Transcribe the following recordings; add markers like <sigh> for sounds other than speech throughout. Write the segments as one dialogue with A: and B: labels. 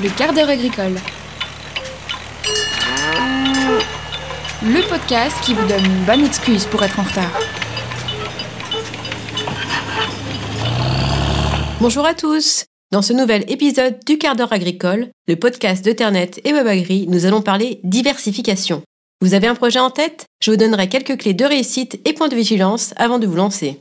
A: Le quart d'heure agricole. Le podcast qui vous donne une bonne excuse pour être en retard.
B: Bonjour à tous Dans ce nouvel épisode du quart d'heure agricole, le podcast d'Ethernet et WebAgri, nous allons parler diversification. Vous avez un projet en tête? Je vous donnerai quelques clés de réussite et points de vigilance avant de vous lancer.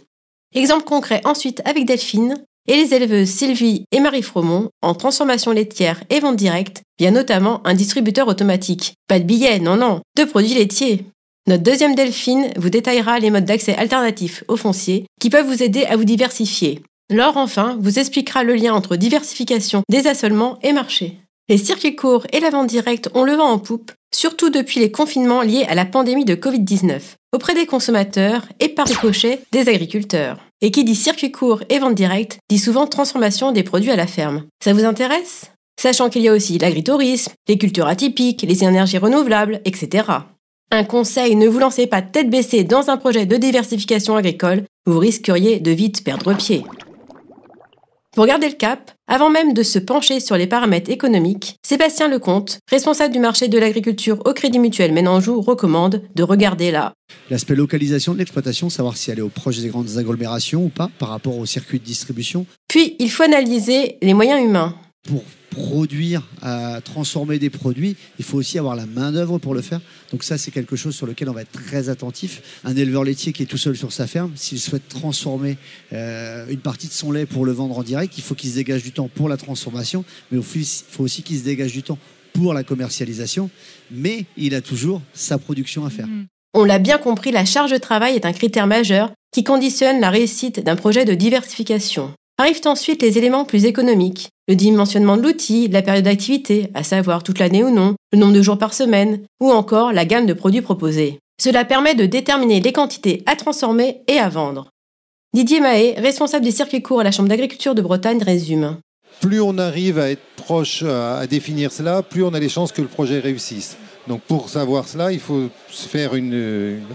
B: Exemple concret ensuite avec Delphine et les éleveuses Sylvie et Marie Fromont en transformation laitière et vente directe via notamment un distributeur automatique. Pas de billets, non non, de produits laitiers. Notre deuxième Delphine vous détaillera les modes d'accès alternatifs aux fonciers qui peuvent vous aider à vous diversifier. Laure enfin vous expliquera le lien entre diversification, désassolement et marché. Les circuits courts et la vente directe ont le vent en poupe, surtout depuis les confinements liés à la pandémie de Covid-19, auprès des consommateurs et par ricochet des agriculteurs. Et qui dit circuit court et vente directe dit souvent transformation des produits à la ferme. Ça vous intéresse? Sachant qu'il y a aussi l'agritourisme, les cultures atypiques, les énergies renouvelables, etc. Un conseil, ne vous lancez pas tête baissée dans un projet de diversification agricole, vous risqueriez de vite perdre pied. Pour garder le cap, avant même de se pencher sur les paramètres économiques, Sébastien Lecomte, responsable du marché de l'agriculture au Crédit Mutuel Ménanjou, recommande de regarder là.
C: L'aspect localisation de l'exploitation, savoir si elle est au proche des grandes agglomérations ou pas par rapport au circuit de distribution.
B: Puis, il faut analyser les moyens humains.
C: Pour produire, à transformer des produits, il faut aussi avoir la main-d'œuvre pour le faire. Donc, ça, c'est quelque chose sur lequel on va être très attentif. Un éleveur laitier qui est tout seul sur sa ferme, s'il souhaite transformer euh, une partie de son lait pour le vendre en direct, il faut qu'il se dégage du temps pour la transformation, mais il faut aussi qu'il se dégage du temps pour la commercialisation. Mais il a toujours sa production à faire.
B: Mmh. On l'a bien compris, la charge de travail est un critère majeur qui conditionne la réussite d'un projet de diversification. Arrivent ensuite les éléments plus économiques, le dimensionnement de l'outil, la période d'activité, à savoir toute l'année ou non, le nombre de jours par semaine, ou encore la gamme de produits proposés. Cela permet de déterminer les quantités à transformer et à vendre. Didier Mahé, responsable des circuits courts à la Chambre d'agriculture de Bretagne, résume.
D: Plus on arrive à être proche, à définir cela, plus on a les chances que le projet réussisse. Donc pour savoir cela, il faut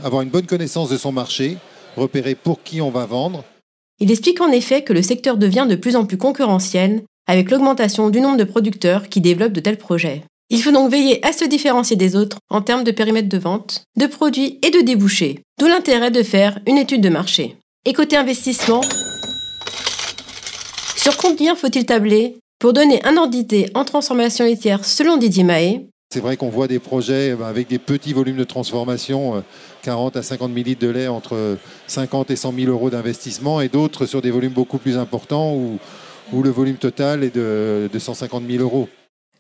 D: avoir une bonne connaissance de son marché, repérer pour qui on va vendre,
B: il explique en effet que le secteur devient de plus en plus concurrentiel avec l'augmentation du nombre de producteurs qui développent de tels projets. Il faut donc veiller à se différencier des autres en termes de périmètre de vente, de produits et de débouchés, d'où l'intérêt de faire une étude de marché. Et côté investissement, sur combien faut-il tabler pour donner un ordre en transformation laitière selon Didier Mahé
D: C'est vrai qu'on voit des projets euh, avec des petits volumes de transformation euh, 40 à 50 000 litres de lait entre 50 et 100 000 euros d'investissement et d'autres sur des volumes beaucoup plus importants où, où le volume total est de, de 150 000 euros.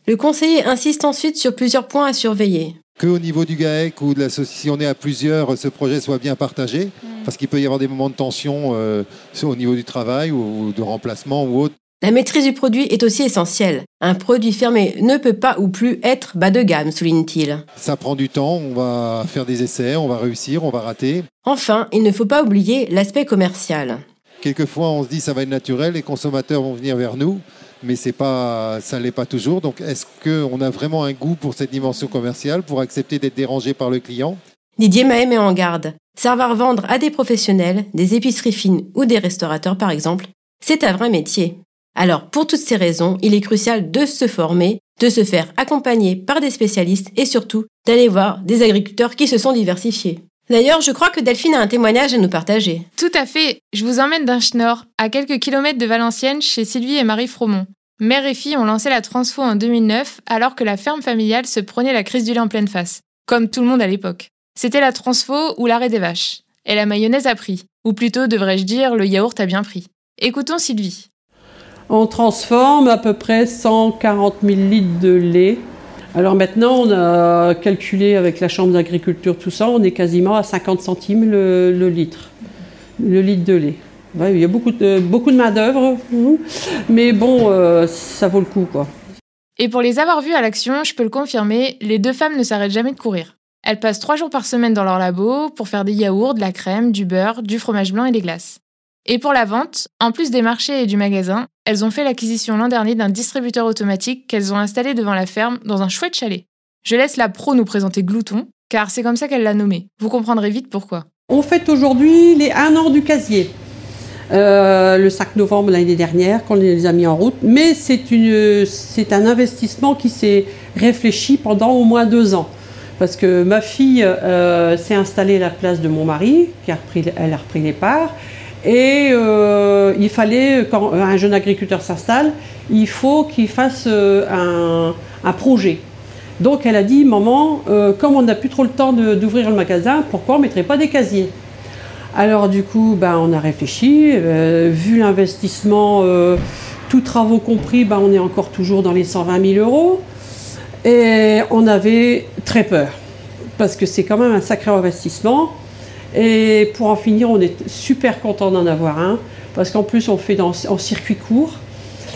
B: Le conseiller insiste ensuite sur plusieurs points à surveiller.
D: Que au niveau du GAEC ou de la si on est à plusieurs, ce projet soit bien partagé, mm. parce qu'il peut y avoir des moments de tension euh, au niveau du travail ou de remplacement ou autre.
B: La maîtrise du produit est aussi essentielle. Un produit fermé ne peut pas ou plus être bas de gamme, souligne-t-il.
D: Ça prend du temps, on va faire des essais, on va réussir, on va rater.
B: Enfin, il ne faut pas oublier l'aspect commercial.
D: Quelquefois, on se dit ça va être naturel, les consommateurs vont venir vers nous, mais c'est pas, ça ne l'est pas toujours. Donc, est-ce qu'on a vraiment un goût pour cette dimension commerciale, pour accepter d'être dérangé par le client?
B: Didier Mahé met en garde. Savoir vendre à des professionnels, des épiceries fines ou des restaurateurs par exemple, c'est un vrai métier. Alors, pour toutes ces raisons, il est crucial de se former, de se faire accompagner par des spécialistes et surtout d'aller voir des agriculteurs qui se sont diversifiés. D'ailleurs, je crois que Delphine a un témoignage à nous partager.
A: Tout à fait. Je vous emmène d'un schnorr, à quelques kilomètres de Valenciennes, chez Sylvie et Marie Fromont. Mère et fille ont lancé la transfo en 2009, alors que la ferme familiale se prenait la crise du lait en pleine face. Comme tout le monde à l'époque. C'était la transfo ou l'arrêt des vaches. Et la mayonnaise a pris. Ou plutôt, devrais-je dire, le yaourt a bien pris. Écoutons Sylvie.
E: On transforme à peu près 140 000 litres de lait. Alors maintenant, on a calculé avec la Chambre d'agriculture tout ça, on est quasiment à 50 centimes le, litre, le litre de lait. il y a beaucoup de, main-d'œuvre, mais bon, euh, ça vaut le coup. quoi.
A: Et pour les avoir vus à l'action, je peux le confirmer, les deux femmes ne s'arrêtent jamais de courir. Elles passent trois jours par semaine dans leur labo pour faire des yaourts, de la crème, du beurre, du fromage blanc et des glaces. Et pour la vente, en plus des marchés et du magasin, elles ont fait l'acquisition l'an dernier d'un distributeur automatique qu'elles ont installé devant la ferme dans un chouette chalet. Je laisse la pro nous présenter Glouton, car c'est comme ça qu'elle l'a nommé. Vous comprendrez vite pourquoi.
E: On fête aujourd'hui les 1 an du casier. euh, le 5 novembre l'année dernière, quand on les a mis en route. Mais c'est un investissement qui s'est réfléchi pendant au moins deux ans. Parce que ma fille euh, s'est installée à la place de mon mari, qui a repris, elle a repris les parts. Et euh, il fallait, quand un jeune agriculteur s'installe, il faut qu'il fasse un, un, projet. Donc elle a dit, maman, comme on n'a plus trop le temps d'ouvrir le magasin, pourquoi on ne mettrait pas des casiers? Alors du coup, ben, on a réfléchi, euh, vu l'investissement, euh, tous travaux compris, ben, on est encore toujours dans les 120 000 euros. Et on avait très peur, parce que c'est quand même un sacré investissement. Et pour en finir, on est super content d'en avoir un, parce qu'en plus on fait en circuit court.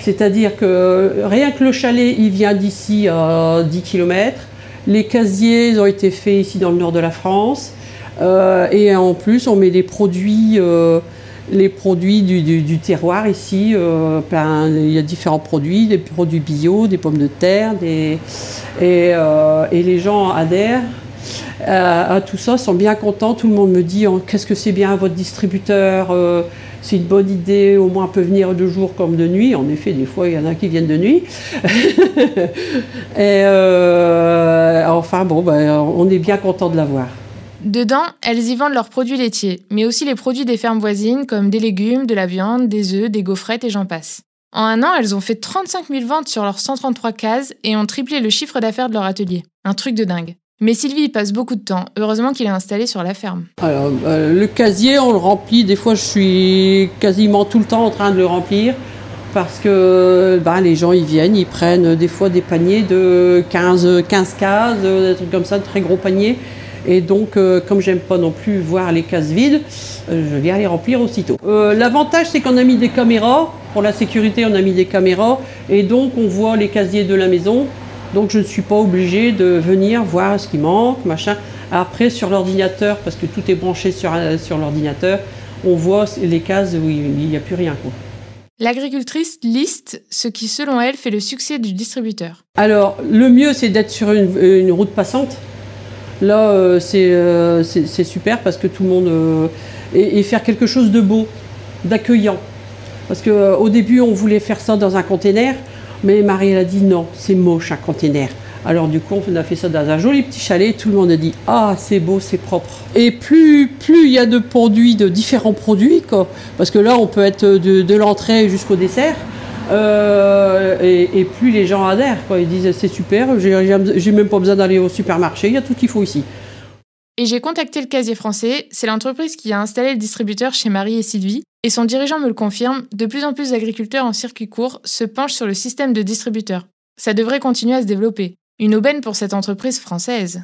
E: C'est-à-dire que rien que le chalet, il vient d'ici à 10 km. Les casiers ont été faits ici dans le nord de la France. Euh, et en plus, on met des produits, euh, les produits du, terroir ici. Euh, il y a différents produits, des produits bio, des pommes de terre, et, les gens adhèrent. À tout ça, sont bien contents. Tout le monde me dit oh, qu'est-ce que c'est bien votre distributeur, c'est une bonne idée, au moins peut venir de jour comme de nuit. En effet, des fois, il y en a qui viennent de nuit. <laughs> et enfin, bon, ben, on est bien content de l'avoir.
A: Dedans, elles y vendent leurs produits laitiers, mais aussi les produits des fermes voisines comme des légumes, de la viande, des œufs, des gaufrettes et j'en passe. En un an, elles ont fait 35 000 ventes sur leurs 133 cases et ont triplé le chiffre d'affaires de leur atelier. Un truc de dingue. Mais Sylvie passe beaucoup de temps. Heureusement qu'il est installé sur la ferme.
E: Alors, euh, le casier, on le remplit. Des fois, je suis quasiment tout le temps en train de le remplir. Parce que bah, les gens, ils viennent, ils prennent des fois des paniers de 15, 15 cases, des trucs comme ça, de très gros paniers. Et donc, euh, comme j'aime pas non plus voir les cases vides, euh, je viens les remplir aussitôt. Euh, l'avantage, c'est qu'on a mis des caméras. Pour la sécurité, on a mis des caméras. Et donc, on voit les casiers de la maison. Donc, je ne suis pas obligée de venir voir ce qui manque, machin. Après, sur l'ordinateur, parce que tout est branché sur, sur l'ordinateur, on voit les cases où il n'y a plus rien.
A: L'agricultrice liste ce qui, selon elle, fait le succès du distributeur.
E: Alors, le mieux, c'est d'être sur une route passante Là, euh, euh, c'est super parce que tout le monde. Euh, et, faire quelque chose de beau, d'accueillant. Parce qu'au début, on voulait faire ça dans un container, mais Marie, elle a dit non, c'est moche un container. Alors du coup, on a fait ça dans un joli petit chalet. Tout le monde a dit ah c'est beau, c'est propre. Et plus plus il y a de produits, de différents produits, quoi, parce que là on peut être de l'entrée jusqu'au dessert. Euh, et, plus les gens adhèrent. Ils disent c'est super, j'ai même pas besoin d'aller au supermarché, il y a tout qu'il faut ici.
A: Et j'ai contacté le Casier français, c'est l'entreprise qui a installé le distributeur chez Marie et Sylvie, et son dirigeant me le confirme, de plus en plus d'agriculteurs en circuit court se penchent sur le système de distributeur. Ça devrait continuer à se développer. Une aubaine pour cette entreprise française.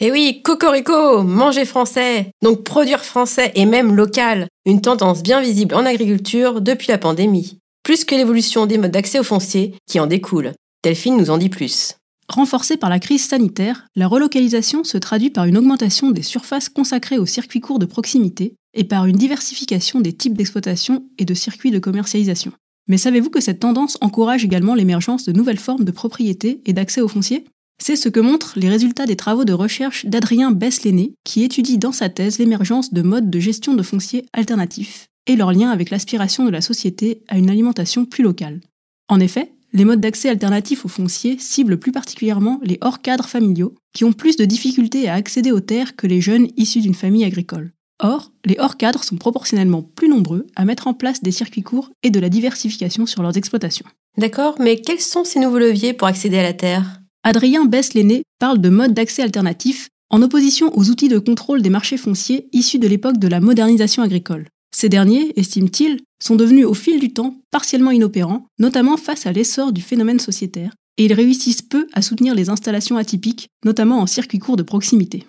B: Eh oui, cocorico, manger français, donc produire français et même local, une tendance bien visible en agriculture depuis la pandémie, plus que l'évolution des modes d'accès aux fonciers qui en découlent. Delphine nous en dit plus.
F: Renforcée par la crise sanitaire, la relocalisation se traduit par une augmentation des surfaces consacrées aux circuits courts de proximité et par une diversification des types d'exploitation et de circuits de commercialisation. Mais savez-vous que cette tendance encourage également l'émergence de nouvelles formes de propriété et d'accès aux fonciers? C'est ce que montrent les résultats des travaux de recherche d'Adrien Bess-Lenné, qui étudie dans sa thèse l'émergence de modes de gestion de foncier alternatifs et leur lien avec l'aspiration de la société à une alimentation plus locale. En effet, les modes d'accès alternatifs aux fonciers ciblent plus particulièrement les hors-cadres familiaux, qui ont plus de difficultés à accéder aux terres que les jeunes issus d'une famille agricole. Or, les hors-cadres sont proportionnellement plus nombreux à mettre en place des circuits courts et de la diversification sur leurs exploitations.
B: D'accord, mais quels sont ces nouveaux leviers pour accéder à la terre?
F: Adrien Bess-Lenné parle de modes d'accès alternatifs en opposition aux outils de contrôle des marchés fonciers issus de l'époque de la modernisation agricole. Ces derniers, estime-t-il, sont devenus au fil du temps partiellement inopérants, notamment face à l'essor du phénomène sociétaire, et ils réussissent peu à soutenir les installations atypiques, notamment en circuit court de proximité.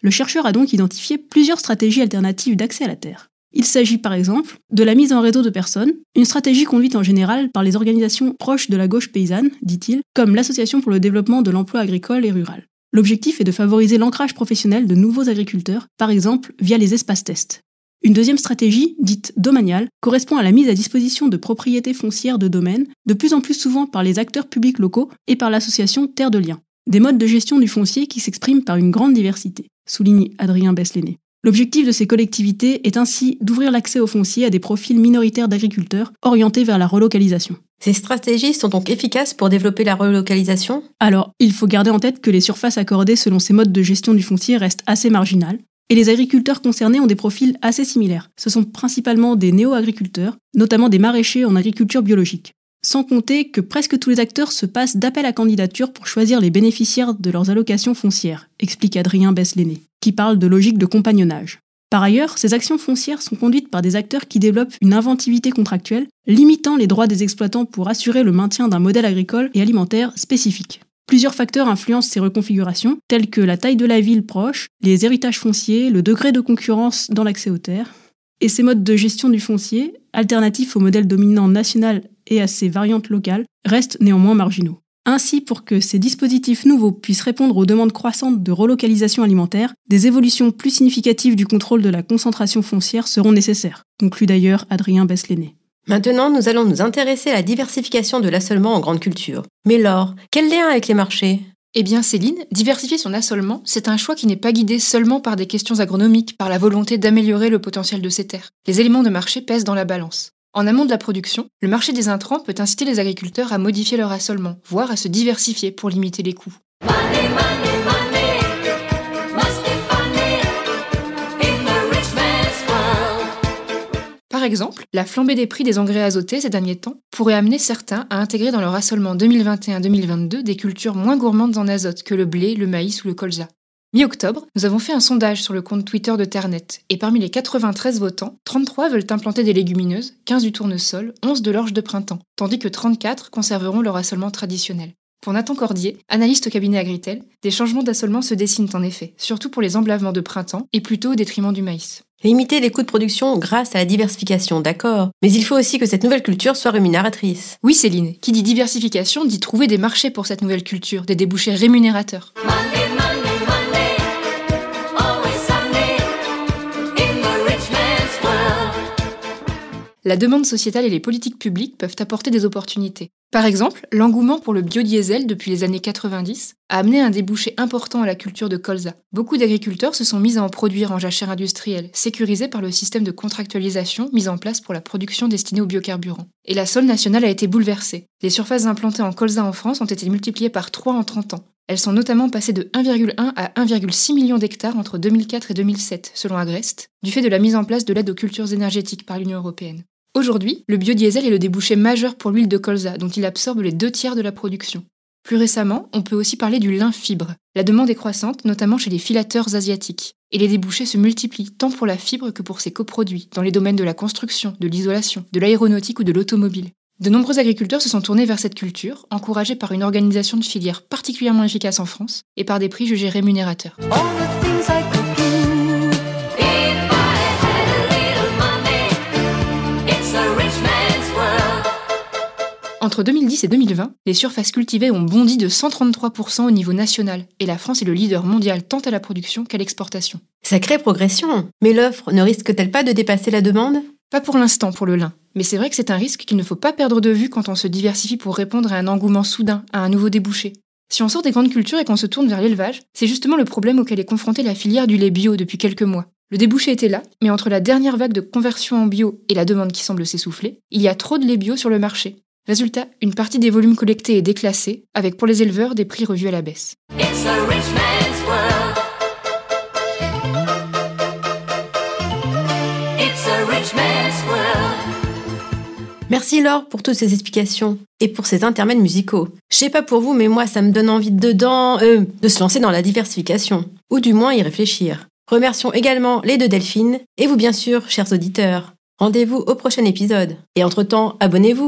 F: Le chercheur a donc identifié plusieurs stratégies alternatives d'accès à la terre. Il s'agit par exemple de la mise en réseau de personnes, une stratégie conduite en général par les organisations proches de la gauche paysanne, dit-il, comme l'Association pour le développement de l'emploi agricole et rural. L'objectif est de favoriser l'ancrage professionnel de nouveaux agriculteurs, par exemple via les espaces tests. Une deuxième stratégie, dite domaniale, correspond à la mise à disposition de propriétés foncières de domaines, de plus en plus souvent par les acteurs publics locaux et par l'association Terre de Liens. Des modes de gestion du foncier qui s'expriment par une grande diversité, souligne Adrien Besléné. L'objectif de ces collectivités est ainsi d'ouvrir l'accès au foncier à des profils minoritaires d'agriculteurs orientés vers la relocalisation.
B: Ces stratégies sont donc efficaces pour développer la relocalisation?
F: Alors, il faut garder en tête que les surfaces accordées selon ces modes de gestion du foncier restent assez marginales, et les agriculteurs concernés ont des profils assez similaires. Ce sont principalement des néo-agriculteurs, notamment des maraîchers en agriculture biologique. Sans compter que presque tous les acteurs se passent d'appel à candidature pour choisir les bénéficiaires de leurs allocations foncières, explique Adrien Besléné, qui parle de logique de compagnonnage. Par ailleurs, ces actions foncières sont conduites par des acteurs qui développent une inventivité contractuelle, limitant les droits des exploitants pour assurer le maintien d'un modèle agricole et alimentaire spécifique. Plusieurs facteurs influencent ces reconfigurations, tels que la taille de la ville proche, les héritages fonciers, le degré de concurrence dans l'accès aux terres. Et ces modes de gestion du foncier, alternatifs au modèle dominant national et à ses variantes locales, restent néanmoins marginaux. Ainsi, pour que ces dispositifs nouveaux puissent répondre aux demandes croissantes de relocalisation alimentaire, des évolutions plus significatives du contrôle de la concentration foncière seront nécessaires, conclut d'ailleurs Adrien Besléné.
B: Maintenant, nous allons nous intéresser à la diversification de l'assolement en grande culture. Mais Laure, quel lien avec les marchés?
G: Eh bien, Céline, diversifier son assolement, c'est un choix qui n'est pas guidé seulement par des questions agronomiques, par la volonté d'améliorer le potentiel de ces terres. Les éléments de marché pèsent dans la balance. En amont de la production, le marché des intrants peut inciter les agriculteurs à modifier leur assolement, voire à se diversifier pour limiter les coûts. Exemple, la flambée des prix des engrais azotés ces derniers temps pourrait amener certains à intégrer dans leur assolement 2021-2022 des cultures moins gourmandes en azote que le blé, le maïs ou le colza. Mi-octobre, nous avons fait un sondage sur le compte Twitter de Ternet, et parmi les 93 votants, 33 veulent implanter des légumineuses, 15 du tournesol, 11 de l'orge de printemps, tandis que 34 conserveront leur assolement traditionnel. Pour Nathan Cordier, analyste au cabinet Agritel, des changements d'assolement se dessinent en effet, surtout pour les emblavements de printemps, et plutôt au détriment du maïs.
B: Limiter les coûts de production grâce à la diversification, d'accord. Mais il faut aussi que cette nouvelle culture soit rémunératrice.
G: Oui Céline, qui dit diversification dit trouver des marchés pour cette nouvelle culture, des débouchés rémunérateurs. La demande sociétale et les politiques publiques peuvent apporter des opportunités. Par exemple, l'engouement pour le biodiesel depuis les années 90 a amené un débouché important à la culture de colza. Beaucoup d'agriculteurs se sont mis à en produire en jachère industrielle, sécurisés par le système de contractualisation mis en place pour la production destinée aux biocarburants. Et la sol nationale a été bouleversée. Les surfaces implantées en colza en France ont été multipliées par 3 en 30 ans. Elles sont notamment passées de 1,1 à 1,6 million d'hectares entre 2004 et 2007, selon Agreste, du fait de la mise en place de l'aide aux cultures énergétiques par l'Union européenne. Aujourd'hui, le biodiesel est le débouché majeur pour l'huile de colza, dont il absorbe les deux tiers de la production. Plus récemment, on peut aussi parler du lin fibre. La demande est croissante, notamment chez les filateurs asiatiques. Et les débouchés se multiplient tant pour la fibre que pour ses coproduits, dans les domaines de la construction, de l'isolation, de l'aéronautique ou de l'automobile. De nombreux agriculteurs se sont tournés vers cette culture, encouragés par une organisation de filière particulièrement efficace en France et par des prix jugés rémunérateurs. Entre 2010 et 2020, les surfaces cultivées ont bondi de 133% au niveau national, et la France est le leader mondial tant à la production qu'à l'exportation.
B: Sacrée progression Mais l'offre ne risque-t-elle pas de dépasser la demande?
G: Pas pour l'instant pour le lin, mais c'est vrai que c'est un risque qu'il ne faut pas perdre de vue quand on se diversifie pour répondre à un engouement soudain, à un nouveau débouché. Si on sort des grandes cultures et qu'on se tourne vers l'élevage, c'est justement le problème auquel est confrontée la filière du lait bio depuis quelques mois. Le débouché était là, mais entre la dernière vague de conversion en bio et la demande qui semble s'essouffler, il y a trop de lait bio sur le marché. Résultat, une partie des volumes collectés est déclassée, avec pour les éleveurs des prix revus à la baisse.
B: Merci Laure pour toutes ces explications et pour ces intermèdes musicaux. Je sais pas pour vous, mais moi ça me donne envie dedans, euh, de se lancer dans la diversification, ou du moins y réfléchir. Remercions également les deux Delphines et vous bien sûr, chers auditeurs. Rendez-vous au prochain épisode. Et entre-temps, abonnez-vous